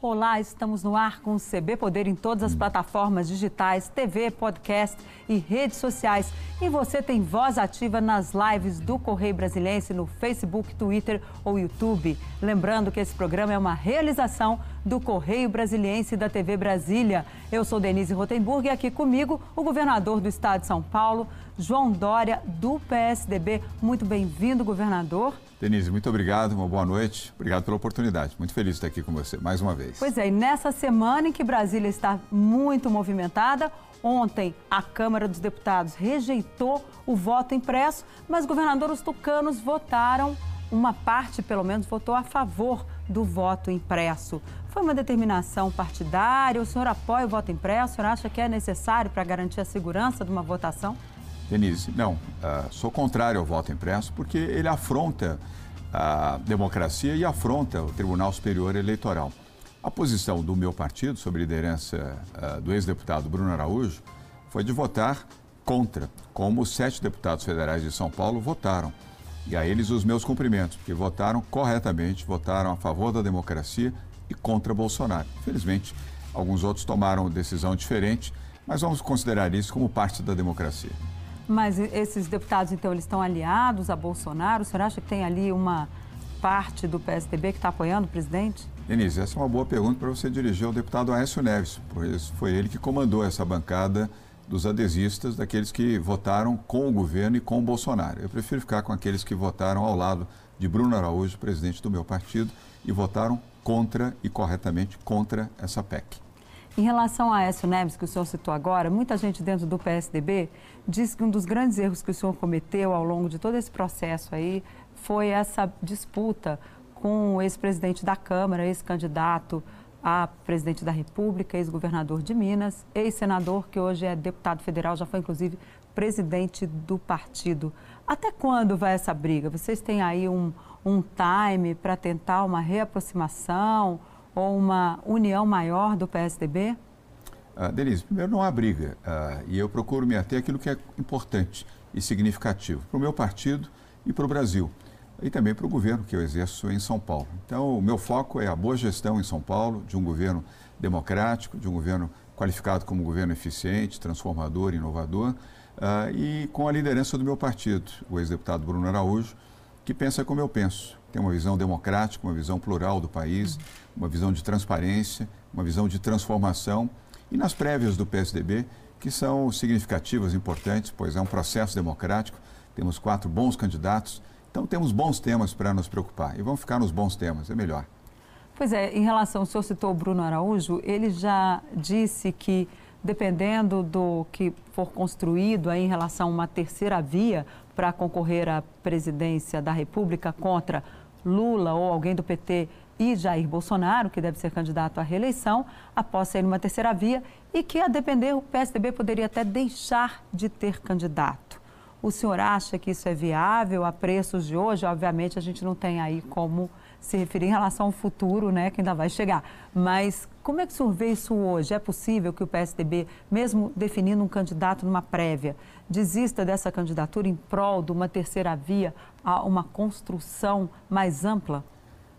Olá, estamos no ar com o CB Poder em todas as plataformas digitais, TV, podcast e redes sociais. E você tem voz ativa nas lives do Correio Brasiliense no Facebook, Twitter ou YouTube. Lembrando que esse programa é uma realização do Correio Brasiliense da TV Brasília. Eu sou Denise Rotenburg e aqui comigo o governador do estado de São Paulo, João Dória, do PSDB. Muito bem-vindo, governador. Denise, muito obrigado, uma boa noite. Obrigado pela oportunidade. Muito feliz de estar aqui com você mais uma vez. Pois é, e nessa semana em que Brasília está muito movimentada, ontem a Câmara dos Deputados rejeitou o voto impresso, mas governador, os tucanos votaram, uma parte pelo menos votou a favor do voto impresso. Foi uma determinação partidária? O senhor apoia o voto impresso? O senhor acha que é necessário para garantir a segurança de uma votação? Denise, não, uh, sou contrário ao voto impresso porque ele afronta a democracia e afronta o Tribunal Superior Eleitoral. A posição do meu partido, sob liderança uh, do ex-deputado Bruno Araújo, foi de votar contra, como os sete deputados federais de São Paulo votaram. E a eles os meus cumprimentos, porque votaram corretamente, votaram a favor da democracia e contra Bolsonaro. Infelizmente, alguns outros tomaram decisão diferente, mas vamos considerar isso como parte da democracia. Mas esses deputados, então, eles estão aliados a Bolsonaro? O senhor acha que tem ali uma parte do PSDB que está apoiando o presidente? Denise, essa é uma boa pergunta para você dirigir ao deputado Aécio Neves, pois foi ele que comandou essa bancada dos adesistas, daqueles que votaram com o governo e com o Bolsonaro. Eu prefiro ficar com aqueles que votaram ao lado de Bruno Araújo, presidente do meu partido, e votaram contra e corretamente contra essa PEC. Em relação a Aécio Neves, que o senhor citou agora, muita gente dentro do PSDB diz que um dos grandes erros que o senhor cometeu ao longo de todo esse processo aí foi essa disputa com o ex-presidente da Câmara, ex-candidato a presidente da República, ex-governador de Minas, ex-senador que hoje é deputado federal, já foi inclusive presidente do partido. Até quando vai essa briga? Vocês têm aí um, um time para tentar uma reaproximação? Ou uma união maior do PSDB? Uh, Denise, primeiro não há briga uh, e eu procuro me ater àquilo que é importante e significativo para o meu partido e para o Brasil e também para o governo que eu exerço em São Paulo. Então, o meu foco é a boa gestão em São Paulo, de um governo democrático, de um governo qualificado como governo eficiente, transformador, inovador, uh, e com a liderança do meu partido, o ex-deputado Bruno Araújo, que pensa como eu penso, tem uma visão democrática, uma visão plural do país, uma visão de transparência, uma visão de transformação. E nas prévias do PSDB, que são significativas, importantes, pois é um processo democrático, temos quatro bons candidatos, então temos bons temas para nos preocupar. E vamos ficar nos bons temas, é melhor. Pois é, em relação, o senhor citou o Bruno Araújo, ele já disse que dependendo do que for construído em relação a uma terceira via para concorrer à presidência da República contra Lula ou alguém do PT e Jair Bolsonaro, que deve ser candidato à reeleição, após sair numa terceira via, e que, a depender, o PSDB poderia até deixar de ter candidato. O senhor acha que isso é viável a preços de hoje? Obviamente, a gente não tem aí como se referir em relação ao futuro, né, que ainda vai chegar. Mas como é que o senhor vê isso hoje? É possível que o PSDB, mesmo definindo um candidato numa prévia, desista dessa candidatura em prol de uma terceira via a uma construção mais ampla?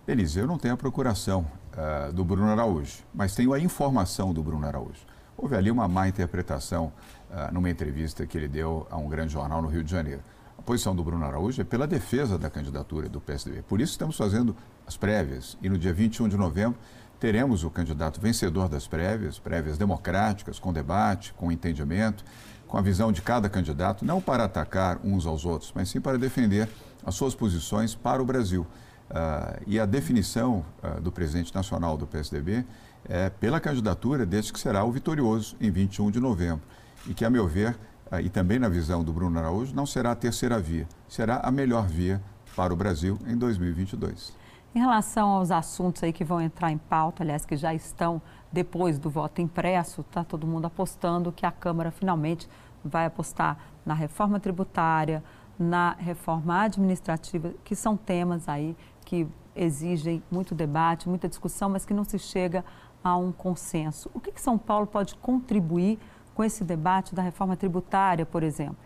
Denise, eu não tenho a procuração uh, do Bruno Araújo, mas tenho a informação do Bruno Araújo. Houve ali uma má interpretação uh, numa entrevista que ele deu a um grande jornal no Rio de Janeiro. Posição do Bruno Araújo é pela defesa da candidatura do PSDB. Por isso estamos fazendo as prévias e no dia 21 de novembro teremos o candidato vencedor das prévias, prévias democráticas, com debate, com entendimento, com a visão de cada candidato, não para atacar uns aos outros, mas sim para defender as suas posições para o Brasil. Uh, e a definição uh, do presidente nacional do PSDB é pela candidatura deste que será o vitorioso em 21 de novembro. E que, a meu ver, e também na visão do Bruno Araújo, não será a terceira via, será a melhor via para o Brasil em 2022. Em relação aos assuntos aí que vão entrar em pauta, aliás, que já estão depois do voto impresso, está todo mundo apostando que a Câmara finalmente vai apostar na reforma tributária, na reforma administrativa, que são temas aí que exigem muito debate, muita discussão, mas que não se chega a um consenso. O que, que São Paulo pode contribuir com esse debate da reforma tributária, por exemplo?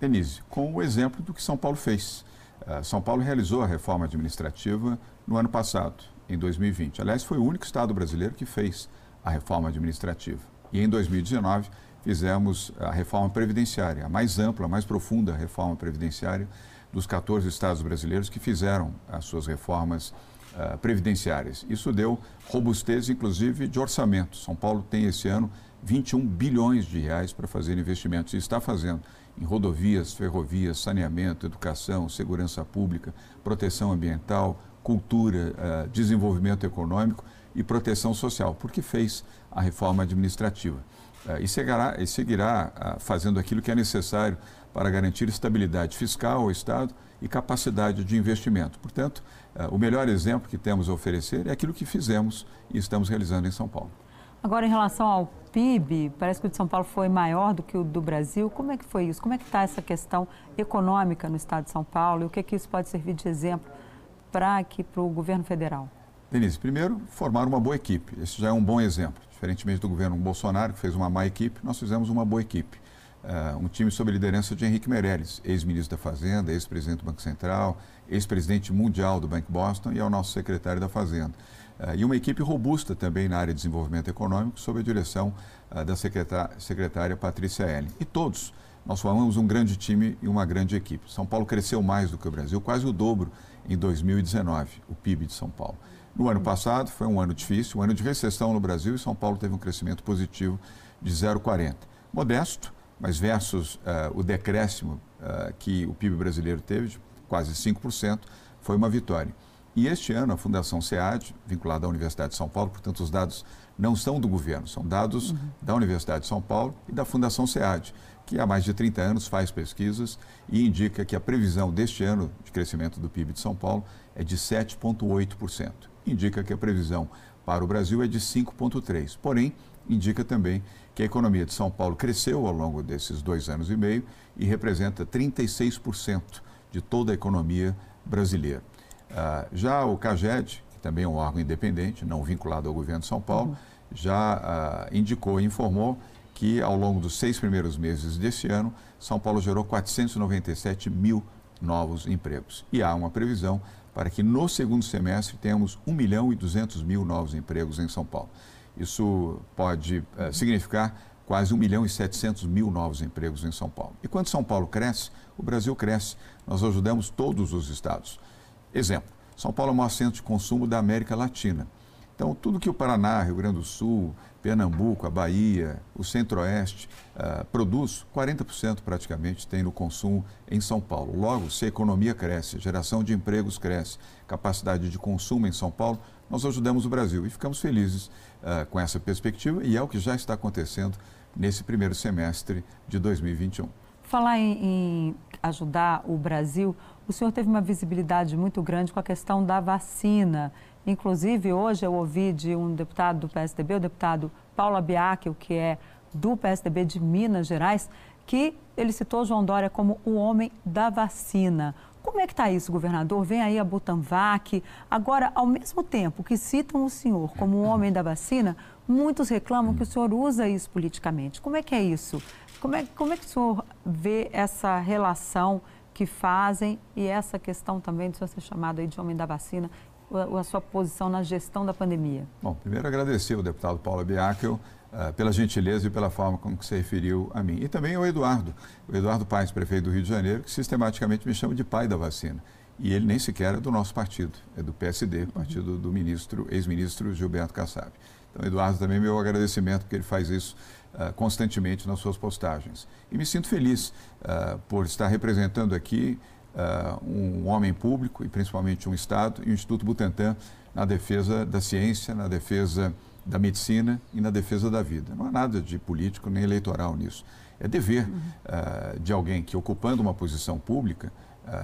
Denise, com o exemplo do que São Paulo fez. Uh, São Paulo realizou a reforma administrativa no ano passado em 2020. Aliás, foi o único estado brasileiro que fez a reforma administrativa. E em 2019 fizemos a reforma previdenciária, a mais ampla, a mais profunda reforma previdenciária dos 14 estados brasileiros que fizeram as suas reformas uh, previdenciárias. Isso deu robustez, inclusive, de orçamento. São Paulo tem esse ano 21 bilhões de reais para fazer investimentos e está fazendo em rodovias, ferrovias, saneamento, educação, segurança pública, proteção ambiental, cultura, uh, desenvolvimento econômico e proteção social, porque fez a reforma administrativa. Uh, e seguirá, e seguirá uh, fazendo aquilo que é necessário para garantir estabilidade fiscal ao Estado e capacidade de investimento. Portanto, o melhor exemplo que temos a oferecer é aquilo que fizemos e estamos realizando em São Paulo. Agora, em relação ao PIB, parece que o de São Paulo foi maior do que o do Brasil. Como é que foi isso? Como é que está essa questão econômica no estado de São Paulo e o que, é que isso pode servir de exemplo para aqui para o governo federal? Denise, primeiro, formar uma boa equipe. Esse já é um bom exemplo. Diferentemente do governo Bolsonaro, que fez uma má equipe, nós fizemos uma boa equipe. Uh, um time sob liderança de Henrique Meirelles, ex-ministro da Fazenda, ex-presidente do Banco Central, ex-presidente mundial do Banco Boston e é o nosso secretário da Fazenda. Uh, e uma equipe robusta também na área de desenvolvimento econômico, sob a direção uh, da secretária, secretária Patrícia Ellen. E todos, nós formamos um grande time e uma grande equipe. São Paulo cresceu mais do que o Brasil, quase o dobro em 2019, o PIB de São Paulo. No ano passado foi um ano difícil, um ano de recessão no Brasil e São Paulo teve um crescimento positivo de 0,40. Modesto, mas versus uh, o decréscimo que o PIB brasileiro teve, de quase 5%, foi uma vitória. E este ano, a Fundação SEAD, vinculada à Universidade de São Paulo, portanto, os dados não são do governo, são dados uhum. da Universidade de São Paulo e da Fundação SEAD, que há mais de 30 anos faz pesquisas e indica que a previsão deste ano de crescimento do PIB de São Paulo é de 7,8%. Indica que a previsão para o Brasil é de 5,3%. Porém, indica também que a economia de São Paulo cresceu ao longo desses dois anos e meio e representa 36% de toda a economia brasileira. Uh, já o CAGED, que também é um órgão independente, não vinculado ao governo de São Paulo, uhum. já uh, indicou e informou que ao longo dos seis primeiros meses deste ano, São Paulo gerou 497 mil novos empregos. E há uma previsão para que no segundo semestre tenhamos 1 milhão e 200 mil novos empregos em São Paulo. Isso pode uh, significar quase 1 milhão e 700 mil novos empregos em São Paulo. E quando São Paulo cresce, o Brasil cresce. Nós ajudamos todos os estados. Exemplo, São Paulo é o maior centro de consumo da América Latina. Então, tudo que o Paraná, Rio Grande do Sul, Pernambuco, a Bahia, o Centro-Oeste uh, produz, 40% praticamente tem no consumo em São Paulo. Logo, se a economia cresce, a geração de empregos cresce, capacidade de consumo em São Paulo, nós ajudamos o Brasil e ficamos felizes uh, com essa perspectiva e é o que já está acontecendo nesse primeiro semestre de 2021. Falar em, em ajudar o Brasil, o senhor teve uma visibilidade muito grande com a questão da vacina. Inclusive, hoje eu ouvi de um deputado do PSDB, o deputado Paulo Abiac, que é do PSDB de Minas Gerais, que ele citou João Dória como o homem da vacina. Como é que está isso, governador? Vem aí a Butanvac. Agora, ao mesmo tempo que citam o senhor como o homem da vacina, muitos reclamam que o senhor usa isso politicamente. Como é que é isso? Como é, como é que o senhor vê essa relação que fazem e essa questão também de ser chamado aí de homem da vacina, a, sua posição na gestão da pandemia? Bom, primeiro agradecer ao deputado Paulo Biakel uh, pela gentileza e pela forma como que se referiu a mim. E também ao Eduardo, o Eduardo Paes, prefeito do Rio de Janeiro, que sistematicamente me chama de pai da vacina. E ele nem sequer é do nosso partido, é do PSD, uhum. partido do ministro, ex-ministro Gilberto Kassab. Então, Eduardo, também meu agradecimento, porque ele faz isso uh, constantemente nas suas postagens. E me sinto feliz uh, por estar representando aqui uh, um homem público e principalmente um Estado e o Instituto Butantan na defesa da ciência, na defesa da medicina e na defesa da vida. Não há nada de político nem eleitoral nisso. É dever uhum. de alguém que, ocupando uma posição pública,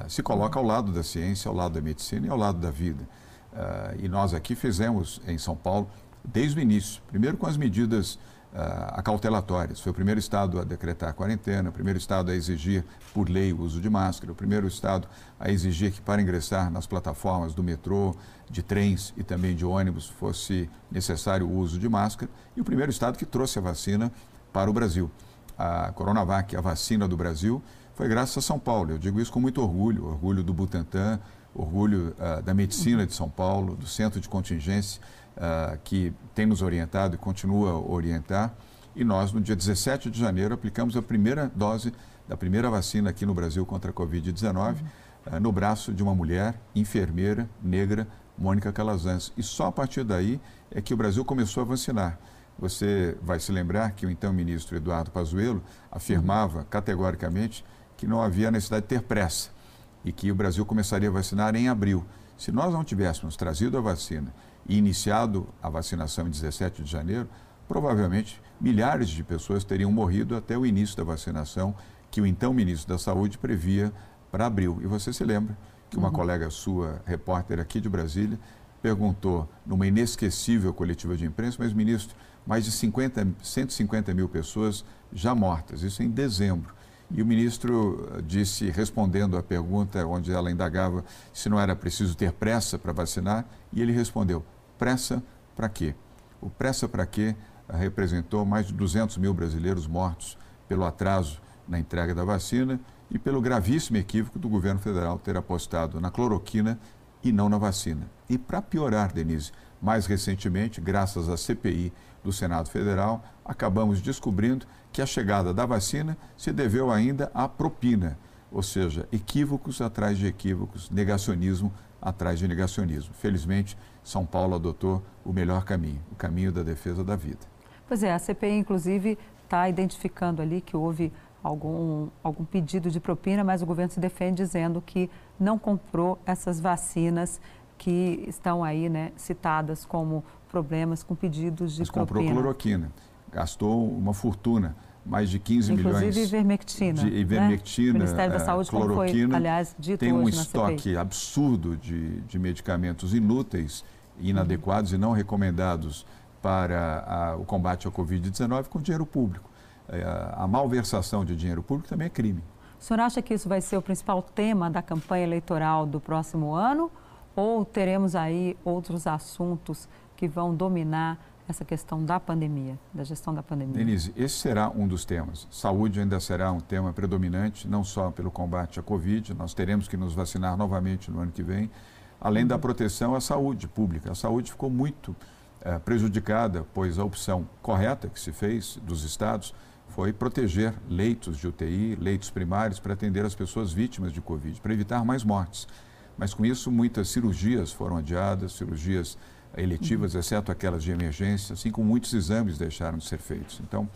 se coloca ao lado da ciência, ao lado da medicina e ao lado da vida. e nós aqui fizemos em São Paulo desde o início. Primeiro com as medidas uh, acautelatórias. Foi o primeiro estado a decretar a quarentena, o primeiro estado a exigir por lei o uso de máscara, o primeiro estado a exigir que para ingressar nas plataformas do metrô, de trens e também de ônibus fosse necessário o uso de máscara e o primeiro estado que trouxe a vacina para o Brasil. A Coronavac, a vacina do Brasil, foi graças a São Paulo. Eu digo isso com muito orgulho, orgulho do Butantan, orgulho uh, da medicina de São Paulo, do centro de contingência, uh, que tem nos orientado e continua a orientar. E nós, no dia 17 de janeiro, aplicamos a primeira dose da primeira vacina aqui no Brasil contra a Covid-19, uh, no braço de uma mulher enfermeira negra, Mônica Calazans. E só a partir daí é que o Brasil começou a vacinar. Você vai se lembrar que o então ministro Eduardo Pazuello afirmava categoricamente que não havia necessidade de ter pressa e que o Brasil começaria a vacinar em abril. Se nós não tivéssemos trazido a vacina e iniciado a vacinação em 17 de janeiro, provavelmente milhares de pessoas teriam morrido até o início da vacinação que o então ministro da Saúde previa para abril. E você se lembra que uma uhum. colega sua, repórter aqui de Brasília, perguntou numa inesquecível coletiva de imprensa, mas ministro, mais de 50, 150 mil pessoas já mortas, isso em dezembro. E o ministro eh, disse, respondendo à pergunta onde ela indagava se não era preciso ter pressa para vacinar, e ele respondeu: pressa para quê? O pressa para quê representou mais de 200 mil brasileiros mortos pelo atraso na entrega da vacina e pelo gravíssimo equívoco do governo federal ter apostado na cloroquina e não na vacina. E para piorar, Denise, mais recentemente, graças à CPI do Senado Federal, acabamos descobrindo que a chegada da vacina se deveu ainda à propina, ou seja, equívocos atrás de equívocos, negacionismo atrás de negacionismo. Felizmente, São Paulo adotou o melhor caminho, o caminho da defesa da vida. Pois é, a CPI, inclusive, está identificando ali que houve algum, algum pedido de propina, mas o governo se defende dizendo que não comprou essas vacinas que estão aí né, citadas como problemas com pedidos de mas propina. comprou cloroquina, gastou uma fortuna, mais de 15 Inclusive, milhões. Inclusive ivermectina. De ivermectina, né? O Ministério da Saúde, como foi, aliás, dito Tem um estoque absurdo de, de medicamentos inúteis, inadequados uhum. e não recomendados para a, o combate à Covid-19 com dinheiro público. É, a malversação de dinheiro público também é crime. O senhor acha que isso vai ser o principal tema da campanha eleitoral do próximo ano? Ou teremos aí outros assuntos que vão dominar essa questão da pandemia, da gestão da pandemia? Denise, esse será um dos temas. Saúde ainda será um tema predominante, não só pelo combate à Covid, nós teremos que nos vacinar novamente no ano que vem, além da proteção à saúde pública. A saúde ficou muito é, prejudicada, pois a opção correta que se fez dos estados foi proteger leitos de UTI, leitos primários, para atender as pessoas vítimas de Covid, para evitar mais mortes. Mas com isso, muitas cirurgias foram adiadas, cirurgias eletivas, uhum. exceto aquelas de emergência, assim como muitos exames deixaram de ser feitos. Então,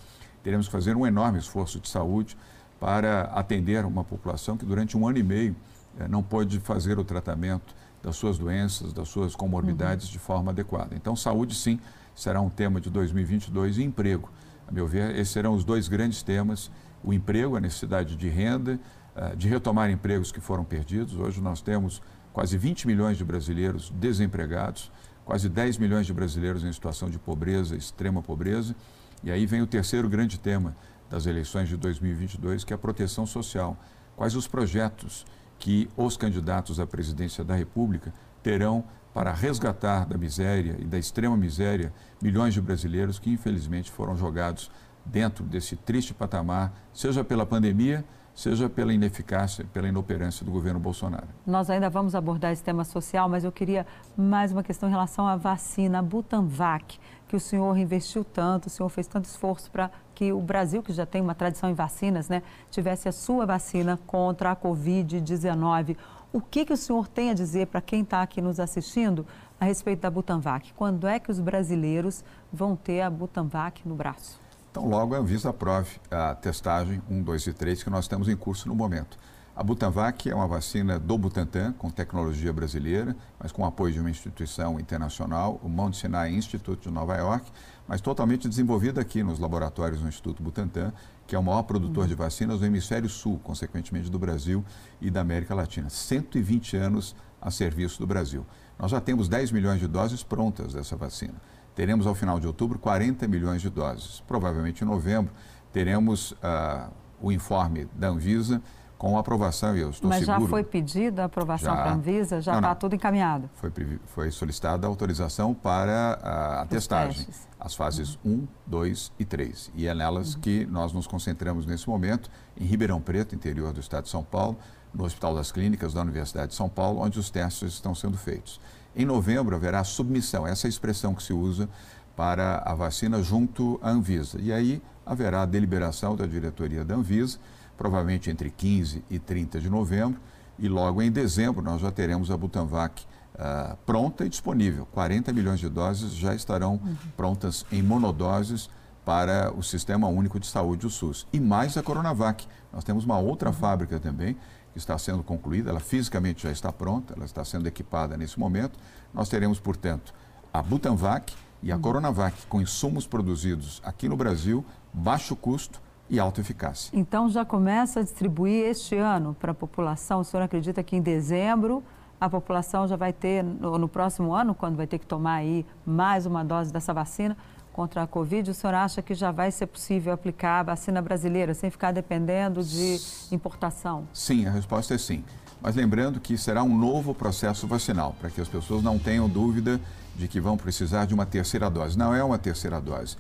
teremos que fazer um enorme esforço de saúde para atender uma população que durante um ano e meio eh, não pôde fazer o tratamento das suas doenças, das suas comorbidades uhum. de forma adequada. Então, saúde, sim, será um tema de 2022 e emprego. A meu ver, esses serão os dois grandes temas: o emprego, a necessidade de renda, eh, de retomar empregos que foram perdidos. Hoje nós temos quase 20 milhões de brasileiros desempregados, quase 10 milhões de brasileiros em situação de pobreza, extrema pobreza. E aí vem o terceiro grande tema das eleições de 2022, que é a proteção social. Quais os projetos que os candidatos à presidência da República terão para resgatar da miséria e da extrema miséria milhões de brasileiros que infelizmente foram jogados dentro desse triste patamar, seja pela pandemia, seja pela ineficácia, pela inoperância do governo Bolsonaro. Nós ainda vamos abordar esse tema social, mas eu queria mais uma questão em relação à vacina, a Butanvac, que o senhor investiu tanto, o senhor fez tanto esforço para que o Brasil, que já tem uma tradição em vacinas, né, tivesse a sua vacina contra a Covid-19. O que, que o senhor tem a dizer para quem está aqui nos assistindo a respeito da Butanvac? Quando é que os brasileiros vão ter a Butanvac no braço? Então, logo a Anvisa aprove a testagem 1, 2 e 3 que nós temos em curso no momento. A Butanvac é uma vacina do Butantan, com tecnologia brasileira, mas com apoio de uma instituição internacional, o Mount Sinai Institute de Nova York, mas totalmente desenvolvida aqui nos laboratórios do Instituto Butantan, que é o maior produtor de vacinas do hemisfério sul, consequentemente do Brasil e da América Latina. 120 anos a serviço do Brasil. Nós já temos 10 milhões de doses prontas dessa vacina. Teremos ao final de outubro 40 milhões de doses. Provavelmente em novembro teremos uh, o informe da Anvisa com aprovação, e eu estou Mas seguro... Mas já foi pedida a aprovação para a Anvisa? Já está tudo encaminhado? Foi, foi solicitada a autorização para a, a testagem, as fases uhum. 1, 2 e 3. E é nelas uhum. que nós nos concentramos nesse momento, em Ribeirão Preto, interior do estado de São Paulo, no Hospital das Clínicas da Universidade de São Paulo, onde os testes estão sendo feitos. Em novembro haverá submissão, essa é a expressão que se usa para a vacina junto à Anvisa. E aí haverá a deliberação da diretoria da Anvisa, provavelmente entre 15 e 30 de novembro, e logo em dezembro nós já teremos a Butanvac uh, pronta e disponível. 40 milhões de doses já estarão uhum. prontas em monodoses para o Sistema Único de Saúde, o SUS. E mais a Coronavac. Nós temos uma outra uhum. fábrica também que está sendo concluída, ela fisicamente já está pronta, ela está sendo equipada nesse momento. Nós teremos, portanto, a Butanvac e a uhum. Coronavac com insumos produzidos aqui no Brasil, baixo custo e alta eficácia. Então já começa a distribuir este ano para a população. O senhor acredita que em dezembro a população já vai ter, no, no próximo ano, quando vai ter que tomar aí mais uma dose dessa vacina, contra a Covid, o senhor acha que já vai ser possível aplicar a vacina brasileira sem ficar dependendo de importação? Sim, a resposta é sim. Mas lembrando que será um novo processo vacinal, para que as pessoas não tenham dúvida de que vão precisar de uma terceira dose. Não é uma terceira dose,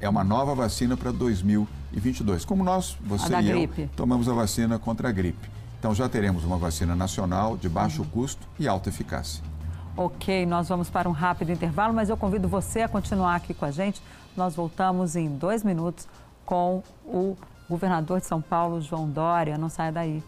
é uma nova vacina para 2022. Como nós, você e gripe. eu, tomamos a vacina contra a gripe. Então já teremos uma vacina nacional de baixo uhum. custo e alta eficácia. Ok, nós vamos para um rápido intervalo, mas eu convido você a continuar aqui com a gente. Nós voltamos em dois minutos com o governador de São Paulo, João Dória. Não saia daí.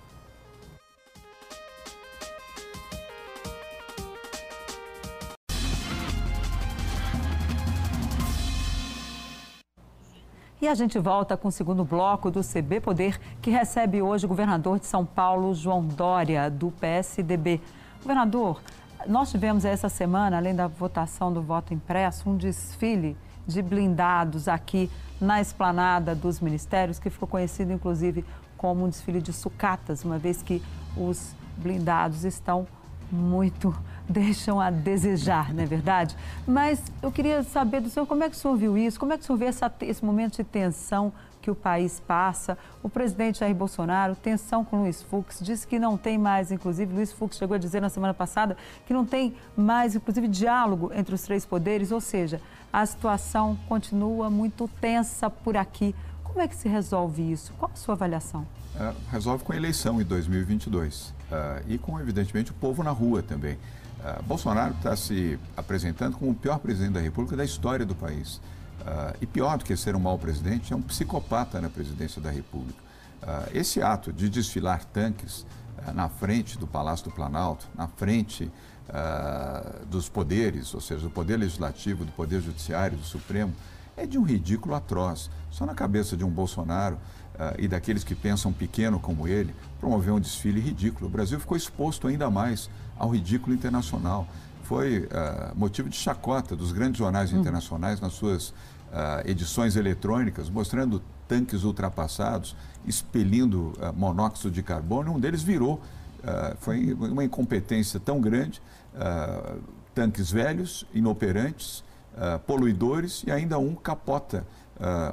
E a gente volta com o segundo bloco do CB Poder, que recebe hoje o governador de São Paulo, João Dória, do PSDB. Governador, nós tivemos essa semana, além da votação do voto impresso, um desfile de blindados aqui na esplanada dos ministérios, que ficou conhecido inclusive como um desfile de sucatas, uma vez que os blindados estão muito deixam a desejar, não é verdade? Mas eu queria saber do senhor como é que o senhor viu isso, como é que o senhor vê essa, esse momento de tensão que o país passa. O presidente Jair Bolsonaro, tensão com Luiz Fux, disse que não tem mais, inclusive, Luiz Fux chegou a dizer na semana passada que não tem mais, inclusive, diálogo entre os três poderes, ou seja, a situação continua muito tensa por aqui. Como é que se resolve isso? Qual a sua avaliação? É, resolve com a eleição em 2022 uh, é, e com, evidentemente, o povo na rua também. Uh, Bolsonaro está se apresentando como o pior presidente da República da história do país. Uh, e pior do que ser um mau presidente, é um psicopata na presidência da República. Uh, esse ato de desfilar tanques na frente do Palácio do Planalto, na frente dos poderes, ou seja, do Poder Legislativo, do Poder Judiciário, do Supremo, é de um ridículo atroz. Só na cabeça de um Bolsonaro e daqueles que pensam pequeno como ele, promover um desfile ridículo. O Brasil ficou exposto ainda mais ao ridículo internacional foi uh, motivo de chacota dos grandes jornais hum. internacionais nas suas uh, edições eletrônicas, mostrando tanques ultrapassados, expelindo uh, monóxido de carbono. Um deles virou. foi uma incompetência tão grande. tanques velhos, inoperantes, poluidores e ainda um capota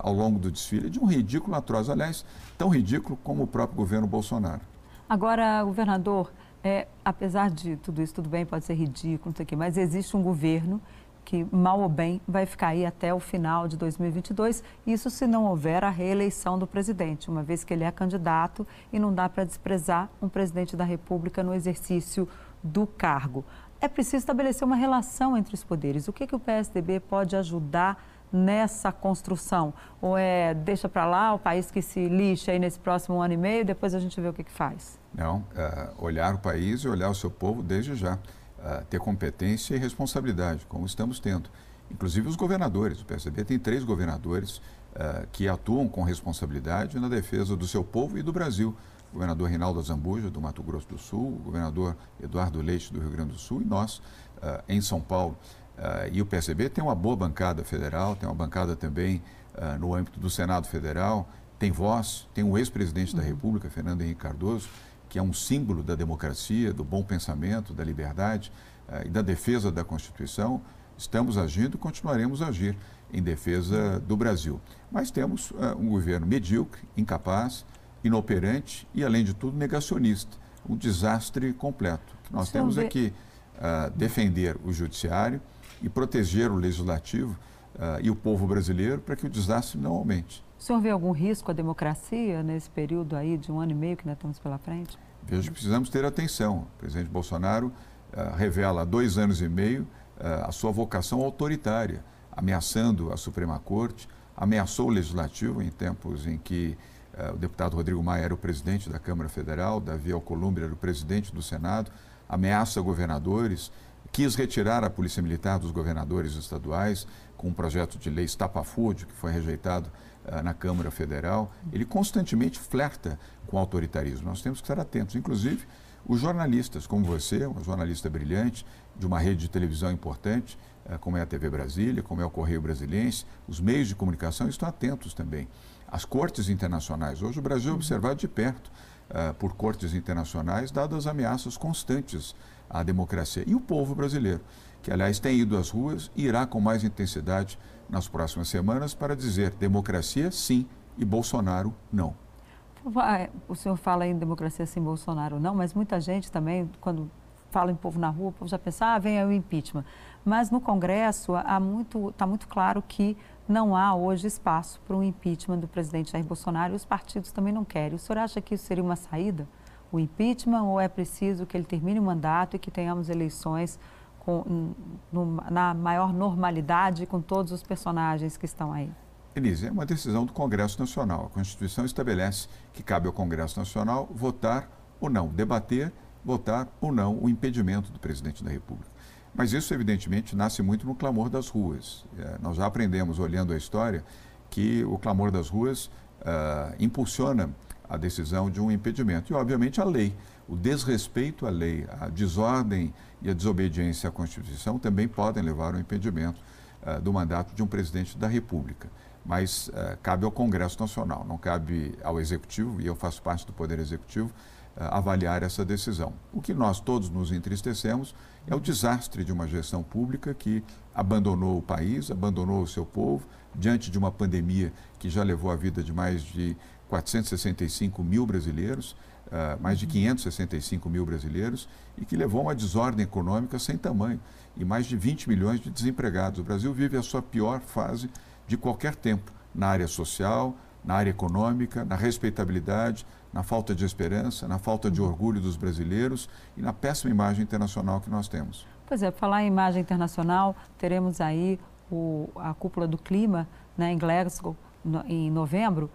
ao longo do desfile. De um ridículo atroz, aliás, tão ridículo como o próprio governo Bolsonaro. Agora, governador, é, apesar de tudo isso, tudo bem, pode ser ridículo, não sei o quê, mas existe um governo que, mal ou bem, vai ficar aí até o final de 2022, isso se não houver a reeleição do presidente, uma vez que ele é candidato e não dá para desprezar um presidente da República no exercício do cargo. É preciso estabelecer uma relação entre os poderes. O que, que o PSDB pode ajudar nessa construção? Ou é deixa para lá o país que se lixa aí nesse próximo ano e meio, depois a gente vê o que, que faz? Não, uh, olhar o país e olhar o seu povo desde já. Uh, ter competência e responsabilidade, como estamos tendo. Inclusive os governadores. O PSDB tem três governadores uh, que atuam com responsabilidade na defesa do seu povo e do Brasil. O governador Reinaldo Azambuja, do Mato Grosso do Sul, o governador Eduardo Leite, do Rio Grande do Sul, e nós, em São Paulo. Uh, e o PSB tem uma boa bancada federal, tem uma bancada também uh, no âmbito do Senado Federal, tem voz, tem o ex-presidente uhum. da República, Fernando Henrique Cardoso, que é um símbolo da democracia, do bom pensamento, da liberdade uh, e da defesa da Constituição. Estamos agindo e continuaremos a agir em defesa do Brasil. Mas temos um governo medíocre, incapaz inoperante e, além de tudo, negacionista. Um desastre completo. O que nós temos é que uh, defender o judiciário e proteger o legislativo uh, e o povo brasileiro para que o desastre não aumente. O senhor vê algum risco à democracia nesse período aí de um ano e meio que nós estamos pela frente? Vejo que precisamos ter atenção. O presidente Bolsonaro uh, revela há dois anos e meio uh, a sua vocação autoritária, ameaçando a Suprema Corte, ameaçou o Legislativo em tempos em que o deputado Rodrigo Maia era o presidente da Câmara Federal, Davi Alcolumbre era o presidente do Senado, ameaça governadores, quis retirar a Polícia Militar dos governadores estaduais com um projeto de lei estapafúrdio que foi rejeitado uh, na Câmara Federal. Ele constantemente flerta com o autoritarismo. Nós temos que estar atentos. Inclusive, os jornalistas, como você, um jornalista brilhante de uma rede de televisão importante, uh, como é a TV Brasília, como é o Correio Brasiliense, os meios de comunicação estão atentos também. As cortes internacionais. Hoje o Brasil é observado de perto uh, por cortes internacionais, dadas as ameaças constantes à democracia. E o povo brasileiro que, aliás, tem ido às ruas e irá com mais intensidade nas próximas semanas para dizer democracia sim e Bolsonaro não. O senhor fala em democracia sim, Bolsonaro não, mas muita gente também, quando fala em povo na rua, o povo já pensa, ah, vem aí o impeachment. Mas no Congresso está muito, tá muito claro que não há hoje espaço para um impeachment do presidente Jair Bolsonaro e os partidos também não querem. O senhor acha que isso seria uma saída, o impeachment, ou é preciso que ele termine o mandato e que tenhamos eleições com, no, na maior normalidade com todos os personagens que estão aí? Elise, é uma decisão do Congresso Nacional. A Constituição estabelece que cabe ao Congresso Nacional votar ou não, debater, votar ou não o impedimento do presidente da República. Mas isso, evidentemente, nasce muito no clamor das ruas. É, nós já aprendemos, olhando a história, que o clamor das ruas uh, impulsiona a decisão de um impedimento. E, obviamente, a lei o desrespeito à lei, a desordem e a desobediência à Constituição também podem levar ao impedimento uh, do mandato de um presidente da República. Mas uh, cabe ao Congresso Nacional, não cabe ao Executivo, e eu faço parte do Poder Executivo, uh, avaliar essa decisão. O que nós todos nos entristecemos é o desastre de uma gestão pública que abandonou o país, abandonou o seu povo, diante de uma pandemia que já levou a vida de mais de 465 mil brasileiros uh, mais de 565 mil brasileiros e que levou a uma desordem econômica sem tamanho e mais de 20 milhões de desempregados. O Brasil vive a sua pior fase de qualquer tempo, na área social, na área econômica, na respeitabilidade, na falta de esperança, na falta de orgulho dos brasileiros e na péssima imagem internacional que nós temos. Pois é, falar em imagem internacional, teremos aí o, a cúpula do clima né, em Glasgow no, em novembro.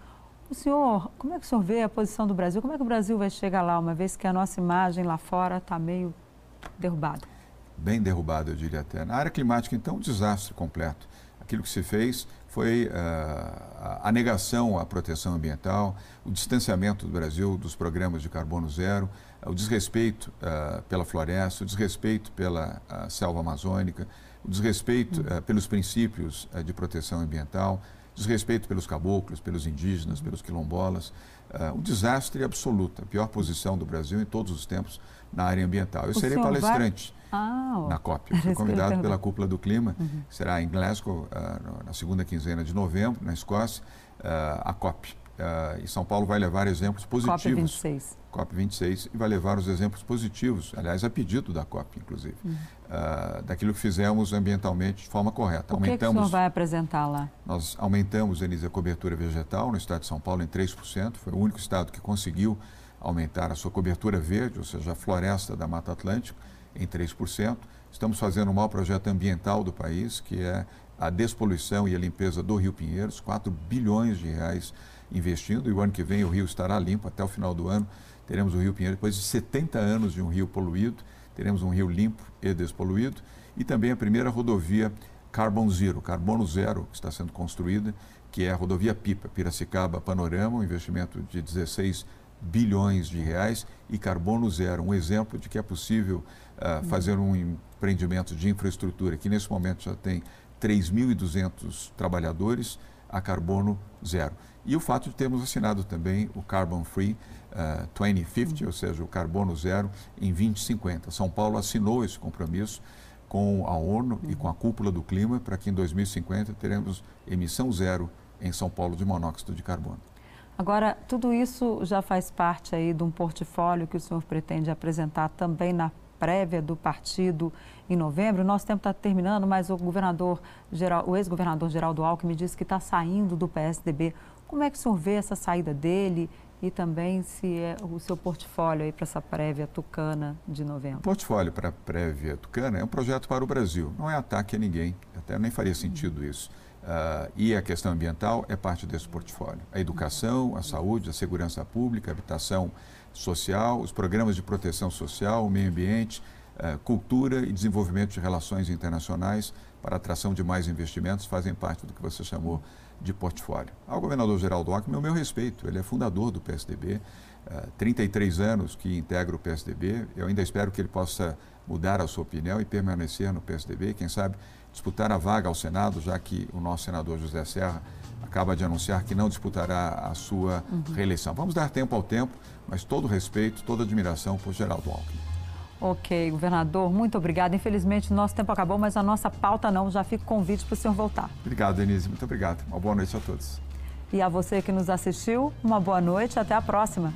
O senhor, como é que o senhor vê a posição do Brasil? Como é que o Brasil vai chegar lá, uma vez que a nossa imagem lá fora está meio derrubada? Bem derrubada, eu diria até. Na área climática, então, um desastre completo. Aquilo que se fez foi uh, a negação à proteção ambiental, o distanciamento do Brasil dos programas de carbono zero, o desrespeito uh, pela floresta, o desrespeito pela uh, selva amazônica, o desrespeito hum. pelos princípios de proteção ambiental, desrespeito pelos caboclos, pelos indígenas, pelos quilombolas. Uh, um desastre absoluto, a pior posição do Brasil em todos os tempos na área ambiental. Eu o serei palestrante vai... ah, na COP. Fui convidado pela Cúpula do Clima, uhum. será em Glasgow, uh, na segunda quinzena de novembro, na Escócia, uh, a COP. Uh, e São Paulo vai levar exemplos positivos. COP26. COP26 e vai levar os exemplos positivos, aliás, a pedido da COP, inclusive, uhum. uh, daquilo que fizemos ambientalmente de forma correta. O aumentamos, que, que o senhor vai apresentar lá? Nós aumentamos, Elisa, a cobertura vegetal no estado de São Paulo em 3%. Foi o único estado que conseguiu aumentar a sua cobertura verde, ou seja, a floresta da Mata Atlântica, em 3%. Estamos fazendo o maior projeto ambiental do país, que é a despoluição e a limpeza do Rio Pinheiros, 4 bilhões de reais investindo e o ano que vem o rio estará limpo até o final do ano. Teremos o Rio Pinheiro, depois de 70 anos de um rio poluído, teremos um rio limpo e despoluído e também a primeira rodovia Carbon Zero, carbono zero, que está sendo construída, que é a rodovia Pipa, Piracicaba Panorama, um investimento de 16 bilhões de reais e carbono zero, um exemplo de que é possível uh, fazer um empreendimento de infraestrutura que nesse momento já tem 3.200 trabalhadores a carbono zero. E o fato de termos assinado também o Carbon Free uh, 2050, ou seja, o carbono zero em 2050. São Paulo assinou esse compromisso com a ONU e com a cúpula do clima para que em 2050 teremos emissão zero em São Paulo de monóxido de carbono. Agora, tudo isso já faz parte aí de um portfólio que o senhor pretende apresentar também na prévia do partido em novembro. Nosso tempo está terminando, mas o governador geral, o ex-governador Geraldo Alckmin disse que está saindo do PSDB. Como é que o senhor vê essa saída dele e também se é o seu portfólio aí para essa prévia tucana de novembro? O portfólio para a prévia tucana é um projeto para o Brasil, não é ataque a ninguém, até nem faria sentido isso. Uh, e a questão ambiental é parte desse portfólio. A educação, a saúde, a segurança pública, a habitação social, os programas de proteção social, o meio ambiente, uh, cultura e desenvolvimento de relações internacionais para atração de mais investimentos fazem parte do que você chamou de portfólio. Ao governador Geraldo Alckmin, o meu respeito, ele é fundador do PSDB, uh, 33 anos que integra o PSDB, eu ainda espero que ele possa mudar a sua opinião e permanecer no PSDB, quem sabe disputar a vaga ao Senado, já que o nosso senador José Serra acaba de anunciar que não disputará a sua uhum. reeleição. Vamos dar tempo ao tempo, mas todo respeito, toda admiração por Geraldo Alckmin. Ok, governador, muito obrigado. Infelizmente, nosso tempo acabou, mas a nossa pauta não. Já fica o convite para o senhor voltar. Obrigado, Denise. Muito obrigado. Uma boa noite a todos. E a você que nos assistiu, uma boa noite. Até a próxima.